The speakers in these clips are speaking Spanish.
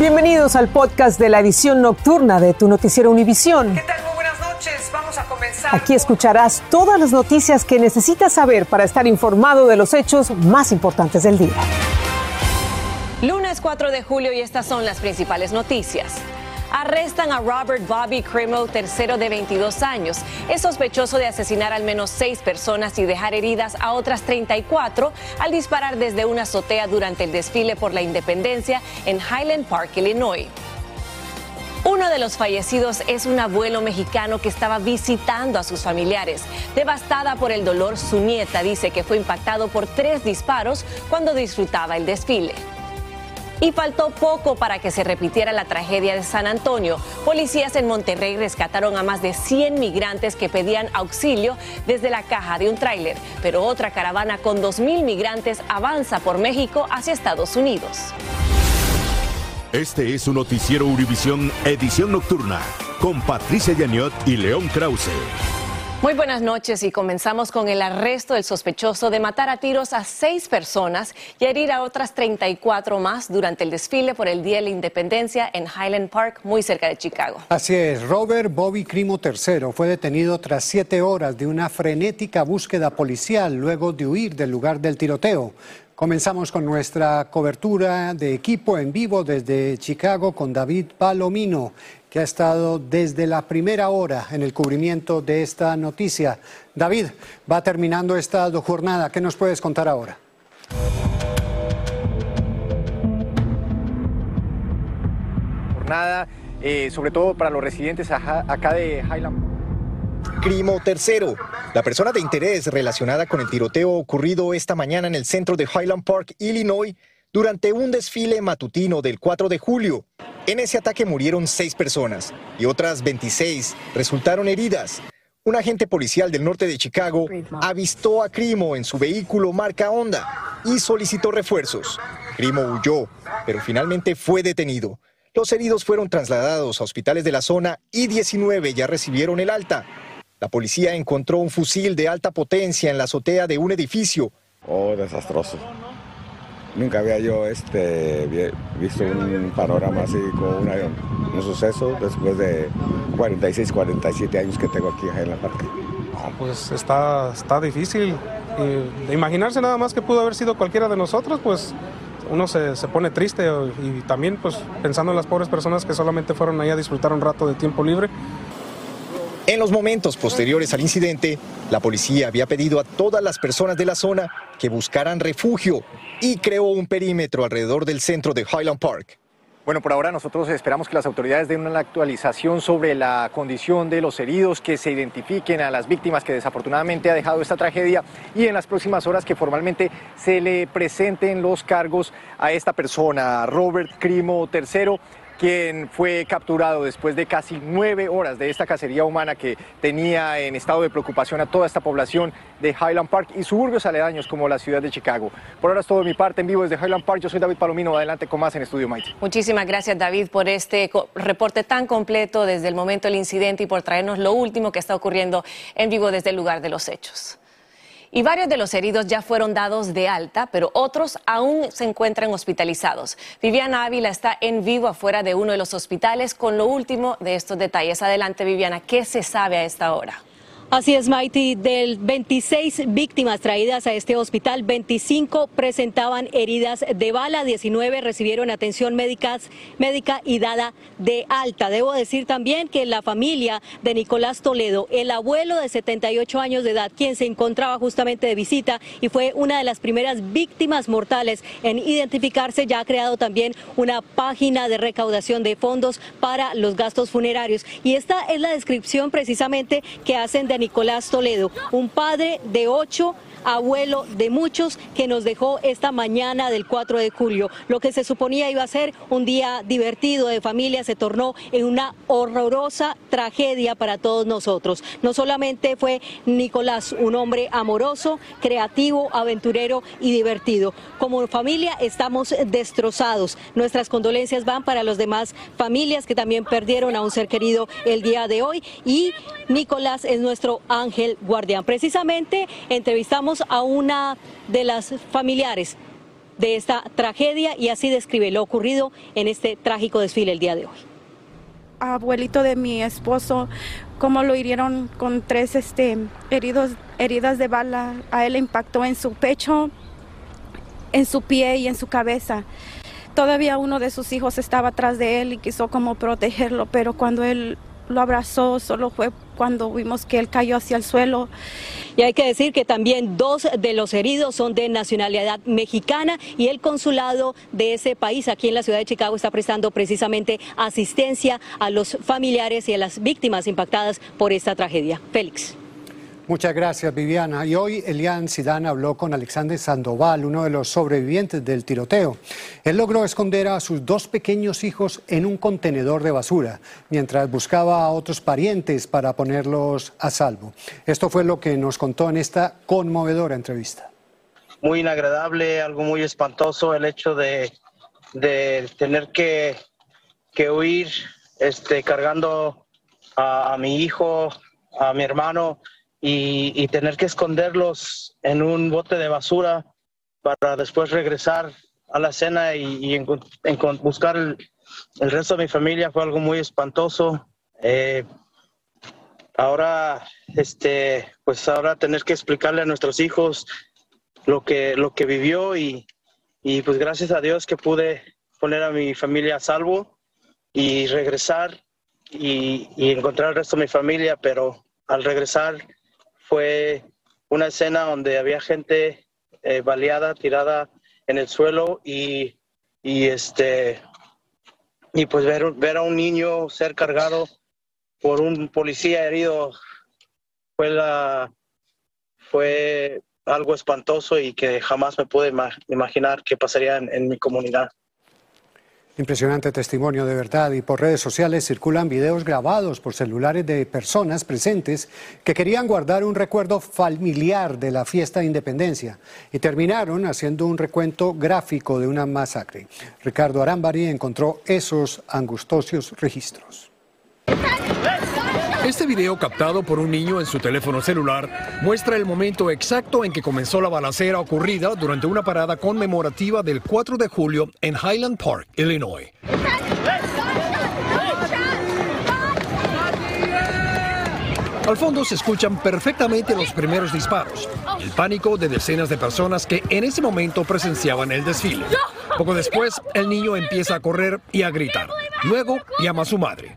Bienvenidos al podcast de la edición nocturna de tu noticiero Univisión. ¿Qué tal? Muy buenas noches. Vamos a comenzar. Aquí escucharás todas las noticias que necesitas saber para estar informado de los hechos más importantes del día. Lunes 4 de julio y estas son las principales noticias. Arrestan a Robert Bobby Crimo, tercero de 22 años. Es sospechoso de asesinar al menos seis personas y dejar heridas a otras 34 al disparar desde una azotea durante el desfile por la independencia en Highland Park, Illinois. Uno de los fallecidos es un abuelo mexicano que estaba visitando a sus familiares. Devastada por el dolor, su nieta dice que fue impactado por tres disparos cuando disfrutaba el desfile. Y faltó poco para que se repitiera la tragedia de San Antonio. Policías en Monterrey rescataron a más de 100 migrantes que pedían auxilio desde la caja de un tráiler, pero otra caravana con 2.000 migrantes avanza por México hacia Estados Unidos. Este es su noticiero Univisión Edición Nocturna con Patricia Yaniot y León Krause. Muy buenas noches y comenzamos con el arresto del sospechoso de matar a tiros a seis personas y herir a otras 34 más durante el desfile por el Día de la Independencia en Highland Park, muy cerca de Chicago. Así es, Robert Bobby Crimo III fue detenido tras siete horas de una frenética búsqueda policial luego de huir del lugar del tiroteo. Comenzamos con nuestra cobertura de equipo en vivo desde Chicago con David Palomino que ha estado desde la primera hora en el cubrimiento de esta noticia. David, va terminando esta jornada. ¿Qué nos puedes contar ahora? Jornada, eh, sobre todo para los residentes acá de Highland. Crimo tercero, la persona de interés relacionada con el tiroteo ocurrido esta mañana en el centro de Highland Park, Illinois, durante un desfile matutino del 4 de julio. En ese ataque murieron seis personas y otras 26 resultaron heridas. Un agente policial del norte de Chicago avistó a Crimo en su vehículo marca Honda y solicitó refuerzos. Crimo huyó, pero finalmente fue detenido. Los heridos fueron trasladados a hospitales de la zona y 19 ya recibieron el alta. La policía encontró un fusil de alta potencia en la azotea de un edificio. Oh, desastroso. Nunca había yo este, visto un panorama así con un suceso después de 46, 47 años que tengo aquí en la parte. pues está, está difícil. de imaginarse nada más que pudo haber sido cualquiera de nosotros, pues uno se, se, pone triste y también pues pensando en las pobres personas que solamente fueron ahí a disfrutar un rato de tiempo libre. En los momentos posteriores al incidente, la policía había pedido a todas las personas de la zona que buscaran refugio y creó un perímetro alrededor del centro de Highland Park. Bueno, por ahora nosotros esperamos que las autoridades den una actualización sobre la condición de los heridos, que se identifiquen a las víctimas que desafortunadamente ha dejado esta tragedia y en las próximas horas que formalmente se le presenten los cargos a esta persona, Robert Crimo III quien fue capturado después de casi nueve horas de esta cacería humana que tenía en estado de preocupación a toda esta población de Highland Park y suburbios aledaños como la ciudad de Chicago. Por ahora es todo de mi parte en vivo desde Highland Park. Yo soy David Palomino. Adelante con más en Estudio Mighty. Muchísimas gracias, David, por este reporte tan completo desde el momento del incidente y por traernos lo último que está ocurriendo en vivo desde el lugar de los hechos. Y varios de los heridos ya fueron dados de alta, pero otros aún se encuentran hospitalizados. Viviana Ávila está en vivo afuera de uno de los hospitales con lo último de estos detalles. Adelante, Viviana, ¿qué se sabe a esta hora? Así es, Mighty. Del 26 víctimas traídas a este hospital, 25 presentaban heridas de bala, 19 recibieron atención médica y dada de alta. Debo decir también que la familia de Nicolás Toledo, el abuelo de 78 años de edad, quien se encontraba justamente de visita y fue una de las primeras víctimas mortales en identificarse, ya ha creado también una página de recaudación de fondos para los gastos funerarios. Y esta es la descripción precisamente que hacen de Nicolás Toledo, un padre de ocho abuelo de muchos que nos dejó esta mañana del 4 de julio. Lo que se suponía iba a ser un día divertido de familia se tornó en una horrorosa tragedia para todos nosotros. No solamente fue Nicolás un hombre amoroso, creativo, aventurero y divertido. Como familia estamos destrozados. Nuestras condolencias van para los demás familias que también perdieron a un ser querido el día de hoy y Nicolás es nuestro ángel guardián. Precisamente entrevistamos a una de las familiares de esta tragedia y así describe lo ocurrido en este trágico desfile el día de hoy. Abuelito de mi esposo, cómo lo hirieron con tres este, heridos, heridas de bala. A él impactó en su pecho, en su pie y en su cabeza. Todavía uno de sus hijos estaba atrás de él y quiso como protegerlo, pero cuando él lo abrazó solo fue cuando vimos que él cayó hacia el suelo. Y hay que decir que también dos de los heridos son de nacionalidad mexicana y el consulado de ese país aquí en la ciudad de Chicago está prestando precisamente asistencia a los familiares y a las víctimas impactadas por esta tragedia. Félix. Muchas gracias, Viviana. Y hoy Elian Sidán habló con Alexander Sandoval, uno de los sobrevivientes del tiroteo. Él logró esconder a sus dos pequeños hijos en un contenedor de basura, mientras buscaba a otros parientes para ponerlos a salvo. Esto fue lo que nos contó en esta conmovedora entrevista. Muy inagradable, algo muy espantoso el hecho de, tener que, huir este, cargando a mi hijo, a mi hermano y, tener que esconderlos en un bote de basura para después regresar a la escena y, buscar el, resto de mi familia fue algo muy espantoso. Eh, ahora, este, pues ahora tener que explicarle a nuestros hijos lo que, lo que vivió y, y pues gracias a Dios que pude poner a mi familia a salvo y regresar y, y encontrar el resto de mi familia, pero al regresar fue una escena donde había gente eh, baleada, tirada en el suelo y, este y pues ver, ver a un niño ser cargado por un policía herido fue la fue algo espantoso y que jamás me pude imaginar que pasaría en mi comunidad. Impresionante testimonio de verdad y por redes sociales circulan videos grabados por celulares de personas presentes que querían guardar un recuerdo familiar de la fiesta de independencia y terminaron haciendo un recuento gráfico de una masacre. Ricardo Arambari encontró esos angustiosos registros. Este video captado por un niño en su teléfono celular muestra el momento exacto en que comenzó la balacera ocurrida durante una parada conmemorativa del 4 de julio en Highland Park, Illinois. Al fondo se escuchan perfectamente los primeros disparos, el pánico de decenas de personas que en ese momento presenciaban el desfile. Poco después, el niño empieza a correr y a gritar. Luego llama a su madre.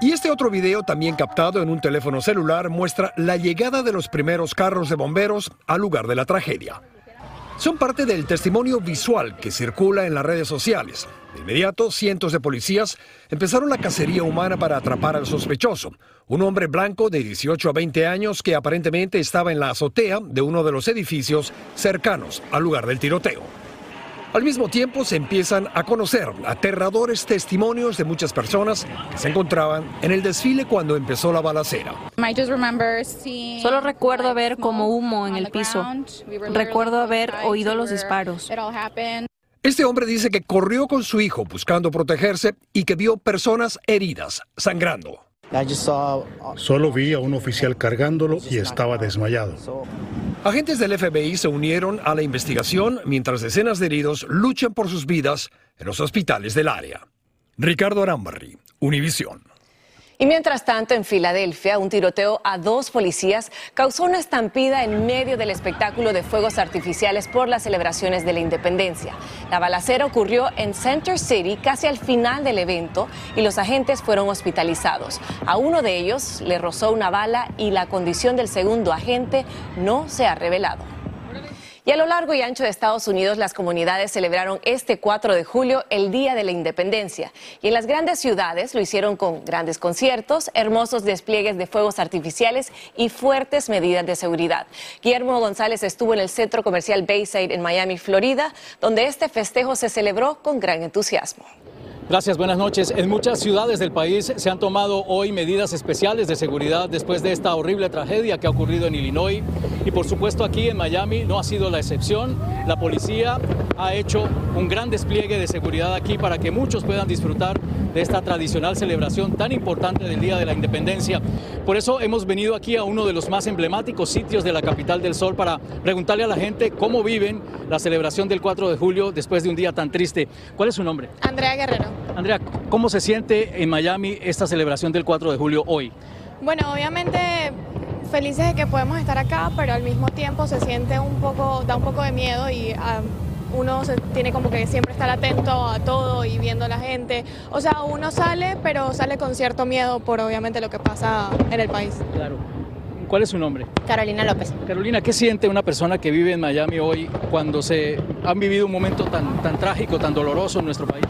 Y este otro video, también captado en un teléfono celular, muestra la llegada de los primeros carros de bomberos al lugar de la tragedia. Son parte del testimonio visual que circula en las redes sociales. De inmediato, cientos de policías empezaron la cacería humana para atrapar al sospechoso, un hombre blanco de 18 a 20 años que aparentemente estaba en la azotea de uno de los edificios cercanos al lugar del tiroteo. Al mismo tiempo se empiezan a conocer aterradores testimonios de muchas personas que se encontraban en el desfile cuando empezó la balacera. Solo recuerdo ver como humo en el piso. Recuerdo haber oído los disparos. Este hombre dice que corrió con su hijo buscando protegerse y que vio personas heridas, sangrando. Solo vi a un oficial cargándolo y estaba desmayado. Agentes del FBI se unieron a la investigación mientras decenas de heridos luchan por sus vidas en los hospitales del área. Ricardo Arambarri, Univisión. Y mientras tanto, en Filadelfia, un tiroteo a dos policías causó una estampida en medio del espectáculo de fuegos artificiales por las celebraciones de la independencia. La balacera ocurrió en Center City casi al final del evento y los agentes fueron hospitalizados. A uno de ellos le rozó una bala y la condición del segundo agente no se ha revelado. Y a lo largo y ancho de Estados Unidos, las comunidades celebraron este 4 de julio el Día de la Independencia. Y en las grandes ciudades lo hicieron con grandes conciertos, hermosos despliegues de fuegos artificiales y fuertes medidas de seguridad. Guillermo González estuvo en el centro comercial Bayside en Miami, Florida, donde este festejo se celebró con gran entusiasmo. Gracias, buenas noches. En muchas ciudades del país se han tomado hoy medidas especiales de seguridad después de esta horrible tragedia que ha ocurrido en Illinois. Y por supuesto aquí en Miami no ha sido la excepción. La policía ha hecho un gran despliegue de seguridad aquí para que muchos puedan disfrutar de esta tradicional celebración tan importante del Día de la Independencia. Por eso hemos venido aquí a uno de los más emblemáticos sitios de la capital del sol para preguntarle a la gente cómo viven la celebración del 4 de julio después de un día tan triste. ¿Cuál es su nombre? Andrea Guerrero. Andrea, ¿cómo se siente en Miami esta celebración del 4 de julio hoy? Bueno, obviamente felices de que podemos estar acá, pero al mismo tiempo se siente un poco, da un poco de miedo y ah, uno se tiene como que siempre estar atento a todo y viendo a la gente. O sea, uno sale, pero sale con cierto miedo por obviamente lo que pasa en el país. Claro. ¿Cuál es su nombre? Carolina López. Carolina, ¿qué siente una persona que vive en Miami hoy cuando se han vivido un momento tan, tan trágico, tan doloroso en nuestro país?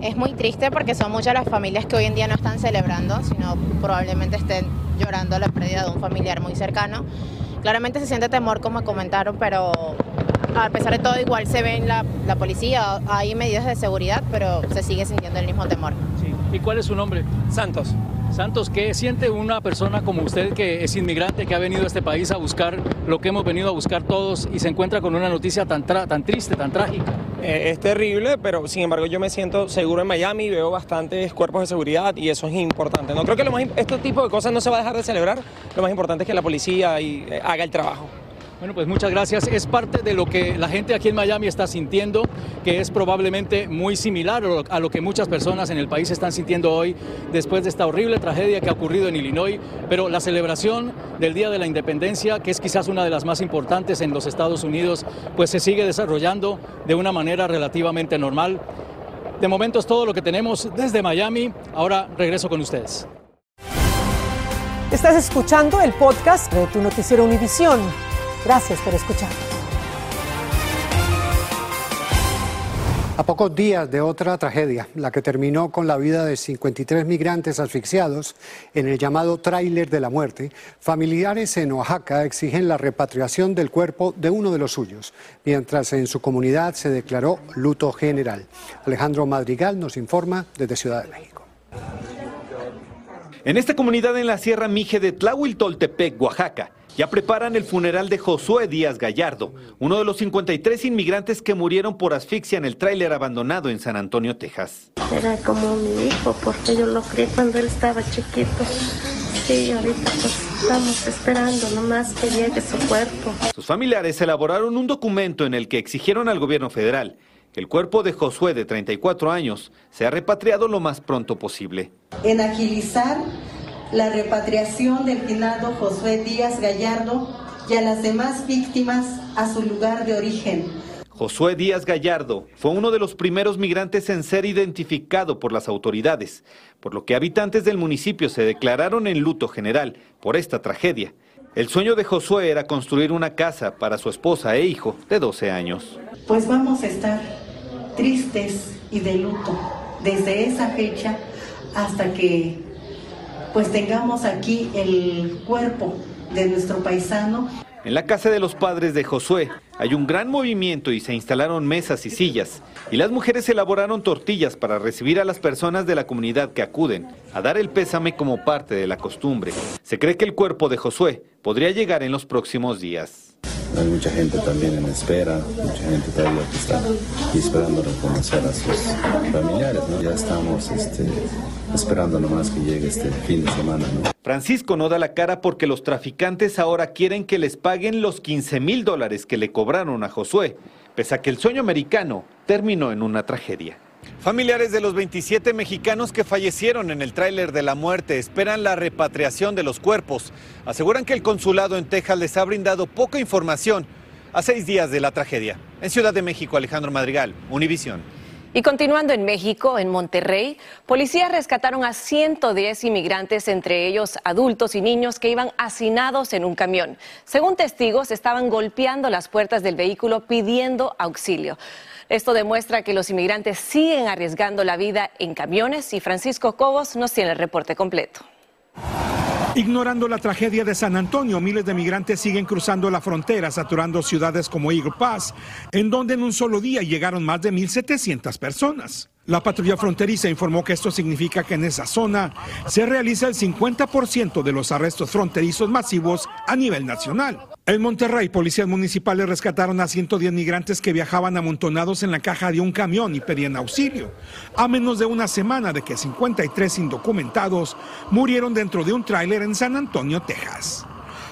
Es muy triste porque son muchas las familias que hoy en día no están celebrando, sino probablemente estén llorando la pérdida de un familiar muy cercano. Claramente se siente temor, como comentaron, pero a pesar de todo igual se ve en la, la policía, hay medidas de seguridad, pero se sigue sintiendo el mismo temor. Sí. ¿Y cuál es su nombre? Santos. Santos, ¿qué siente una persona como usted que es inmigrante, que ha venido a este país a buscar lo que hemos venido a buscar todos y se encuentra con una noticia tan, tan triste, tan trágica? Eh, es terrible, pero sin embargo yo me siento seguro en Miami, veo bastantes cuerpos de seguridad y eso es importante. No creo que lo más, este tipo de cosas no se va a dejar de celebrar, lo más importante es que la policía eh, haga el trabajo. Bueno, pues muchas gracias. Es parte de lo que la gente aquí en Miami está sintiendo, que es probablemente muy similar a lo que muchas personas en el país están sintiendo hoy después de esta horrible tragedia que ha ocurrido en Illinois. Pero la celebración del Día de la Independencia, que es quizás una de las más importantes en los Estados Unidos, pues se sigue desarrollando de una manera relativamente normal. De momento es todo lo que tenemos desde Miami. Ahora regreso con ustedes. Estás escuchando el podcast de tu noticiero Univisión. Gracias por escuchar. A pocos días de otra tragedia, la que terminó con la vida de 53 migrantes asfixiados en el llamado tráiler de la muerte, familiares en Oaxaca exigen la repatriación del cuerpo de uno de los suyos, mientras en su comunidad se declaró luto general. Alejandro Madrigal nos informa desde Ciudad de México. En esta comunidad en la Sierra Mije de Tlahuiltoltepec, Oaxaca, ya preparan el funeral de Josué Díaz Gallardo, uno de los 53 inmigrantes que murieron por asfixia en el tráiler abandonado en San Antonio, Texas. Era como mi hijo, porque yo lo crié cuando él estaba chiquito. Sí, ahorita pues estamos esperando nomás que llegue su cuerpo. Sus familiares elaboraron un documento en el que exigieron al gobierno federal que el cuerpo de Josué de 34 años sea repatriado lo más pronto posible. En agilizar la repatriación del finado Josué Díaz Gallardo y a las demás víctimas a su lugar de origen. Josué Díaz Gallardo fue uno de los primeros migrantes en ser identificado por las autoridades, por lo que habitantes del municipio se declararon en luto general por esta tragedia. El sueño de Josué era construir una casa para su esposa e hijo de 12 años. Pues vamos a estar tristes y de luto desde esa fecha hasta que pues tengamos aquí el cuerpo de nuestro paisano. En la casa de los padres de Josué hay un gran movimiento y se instalaron mesas y sillas. Y las mujeres elaboraron tortillas para recibir a las personas de la comunidad que acuden a dar el pésame como parte de la costumbre. Se cree que el cuerpo de Josué podría llegar en los próximos días. Hay mucha gente también en espera, mucha gente todavía que está esperando reconocer a sus familiares. Ya estamos este, esperando nomás que llegue este fin de semana. Francisco no da la cara porque los traficantes ahora quieren que les paguen los 15 mil dólares que le cobraron a Josué, pese a que el sueño americano terminó en una tragedia. Familiares de los 27 mexicanos que fallecieron en el tráiler de la muerte esperan la repatriación de los cuerpos. Aseguran que el consulado en Texas les ha brindado poca información a seis días de la tragedia. En Ciudad de México, Alejandro Madrigal, Univisión. Y continuando en México, en Monterrey, policías rescataron a 110 inmigrantes, entre ellos adultos y niños que iban hacinados en un camión. Según testigos, estaban golpeando las puertas del vehículo pidiendo auxilio. Esto demuestra que los inmigrantes siguen arriesgando la vida en camiones y Francisco Cobos nos tiene el reporte completo. Ignorando la tragedia de San Antonio, miles de migrantes siguen cruzando la frontera, saturando ciudades como Eagle Pass, en donde en un solo día llegaron más de 1.700 personas. La patrulla fronteriza informó que esto significa que en esa zona se realiza el 50% de los arrestos fronterizos masivos a nivel nacional. En Monterrey, policías municipales rescataron a 110 migrantes que viajaban amontonados en la caja de un camión y pedían auxilio. A menos de una semana de que 53 indocumentados murieron dentro de un tráiler en San Antonio, Texas.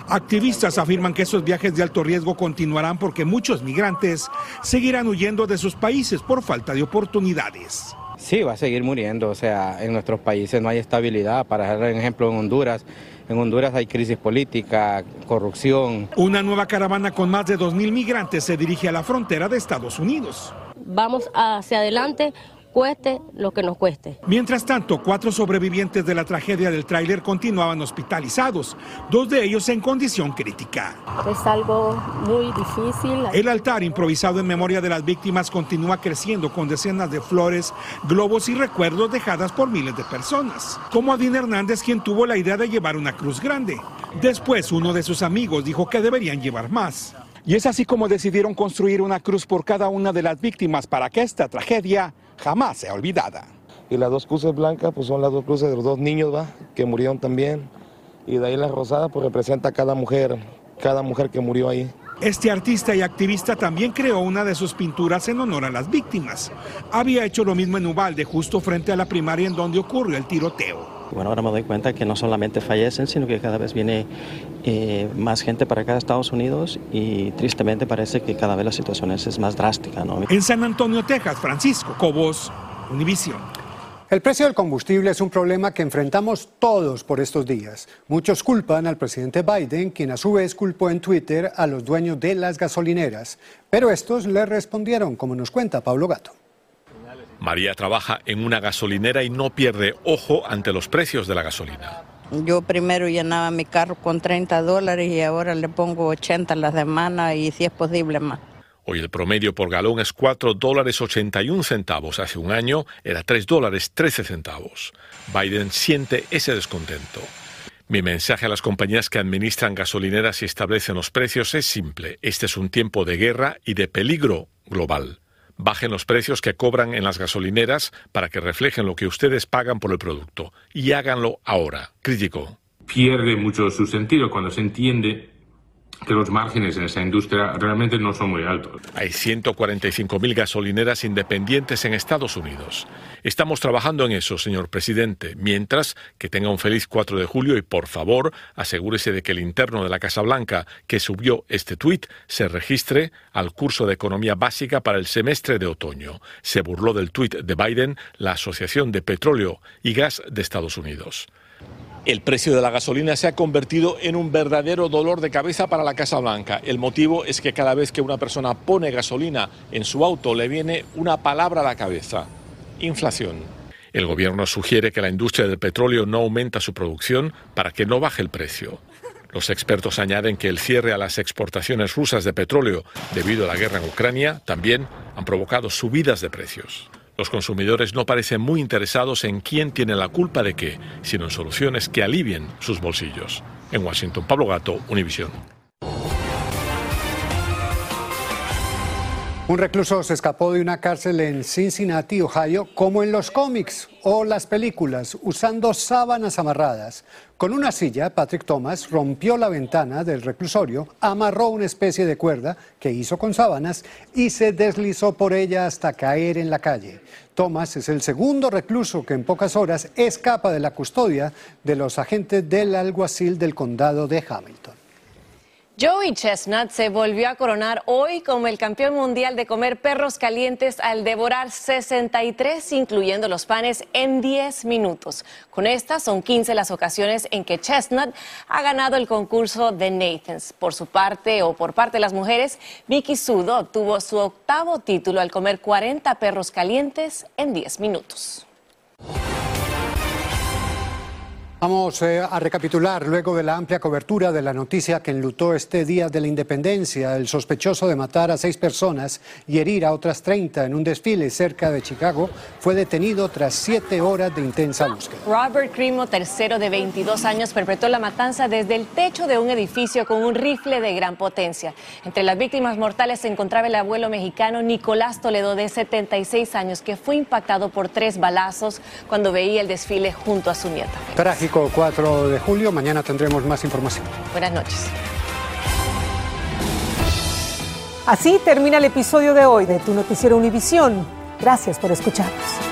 Activistas afirman que esos viajes de alto riesgo continuarán porque muchos migrantes seguirán huyendo de sus países por falta de oportunidades. Sí, va a seguir muriendo. O sea, en nuestros países no hay estabilidad. Para dar un ejemplo, en Honduras, en Honduras hay crisis política, corrupción. Una nueva caravana con más de 2.000 migrantes se dirige a la frontera de Estados Unidos. Vamos hacia adelante cueste lo que nos cueste. Mientras tanto, cuatro sobrevivientes de la tragedia del tráiler continuaban hospitalizados, dos de ellos en condición crítica. Es algo muy difícil. El altar improvisado en memoria de las víctimas continúa creciendo con decenas de flores, globos y recuerdos dejadas por miles de personas, como Adín Hernández quien tuvo la idea de llevar una cruz grande. Después uno de sus amigos dijo que deberían llevar más. Y es así como decidieron construir una cruz por cada una de las víctimas para que esta tragedia jamás sea olvidada. Y las dos cruces blancas pues son las dos cruces de los dos niños ¿va? que murieron también. Y de ahí la rosada pues representa a cada mujer, cada mujer que murió ahí. Este artista y activista también creó una de sus pinturas en honor a las víctimas. Había hecho lo mismo en Ubalde, justo frente a la primaria en donde ocurrió el tiroteo. Bueno, ahora me doy cuenta que no solamente fallecen, sino que cada vez viene eh, más gente para acá a Estados Unidos y tristemente parece que cada vez la situación es, más drástica. ¿no? En San Antonio, Texas, Francisco Cobos, Univision. El precio del combustible es un problema que enfrentamos todos por estos días. Muchos culpan al presidente Biden, quien a su vez culpó en Twitter a los dueños de las gasolineras. Pero estos le respondieron, como nos cuenta Pablo Gato. María trabaja en una gasolinera y no pierde ojo ante los precios de la gasolina. Yo primero llenaba mi carro con 30 dólares y ahora le pongo 80 a la semana y si es posible más. Hoy el promedio por galón es 4 dólares 81 centavos. Hace un año era 3 dólares 13 centavos. Biden siente ese descontento. Mi mensaje a las compañías que administran gasolineras y establecen los precios es simple. Este es un tiempo de guerra y de peligro global. Bajen los precios que cobran en las gasolineras para que reflejen lo que ustedes pagan por el producto. Y háganlo ahora. Crítico. Pierde mucho su sentido cuando se entiende que los márgenes en esa industria realmente no son muy altos. Hay 145.000 gasolineras independientes en Estados Unidos. Estamos trabajando en eso, señor presidente, mientras que tenga un feliz 4 de julio y por favor asegúrese de que el interno de la Casa Blanca que subió este tuit se registre al curso de economía básica para el semestre de otoño. Se burló del tuit de Biden la Asociación de Petróleo y Gas de Estados Unidos. El precio de la gasolina se ha convertido en un verdadero dolor de cabeza para la Casa Blanca. El motivo es que cada vez que una persona pone gasolina en su auto le viene una palabra a la cabeza, inflación. El gobierno sugiere que la industria del petróleo no aumenta su producción para que no baje el precio. Los expertos añaden que el cierre a las exportaciones rusas de petróleo debido a la guerra en Ucrania también han provocado subidas de precios. Los consumidores no parecen muy interesados en quién tiene la culpa de qué, sino en soluciones que alivien sus bolsillos. En Washington, Pablo Gato, Univisión. Un recluso se escapó de una cárcel en Cincinnati, Ohio, como en los cómics o las películas, usando sábanas amarradas. Con una silla, Patrick Thomas rompió la ventana del reclusorio, amarró una especie de cuerda que hizo con sábanas y se deslizó por ella hasta caer en la calle. Thomas es el segundo recluso que en pocas horas escapa de la custodia de los agentes del alguacil del condado de Hamilton. Joey Chestnut se volvió a coronar hoy como el campeón mundial de comer perros calientes al devorar 63, incluyendo los panes, en 10 minutos. Con estas son 15 las ocasiones en que Chestnut ha ganado el concurso de Nathans. Por su parte o por parte de las mujeres, Vicky Sudo obtuvo su octavo título al comer 40 perros calientes en 10 minutos. Vamos eh, a recapitular luego de la amplia cobertura de la noticia que enlutó este día de la independencia. El sospechoso de matar a seis personas y herir a otras 30 en un desfile cerca de Chicago fue detenido tras siete horas de intensa búsqueda. Robert Crimo, tercero de 22 años, perpetró la matanza desde el techo de un edificio con un rifle de gran potencia. Entre las víctimas mortales se encontraba el abuelo mexicano Nicolás Toledo, de 76 años, que fue impactado por tres balazos cuando veía el desfile junto a su nieta. Trágico 4 de julio. Mañana tendremos más información. Buenas noches. Así termina el episodio de hoy de Tu Noticiero Univisión. Gracias por escucharnos.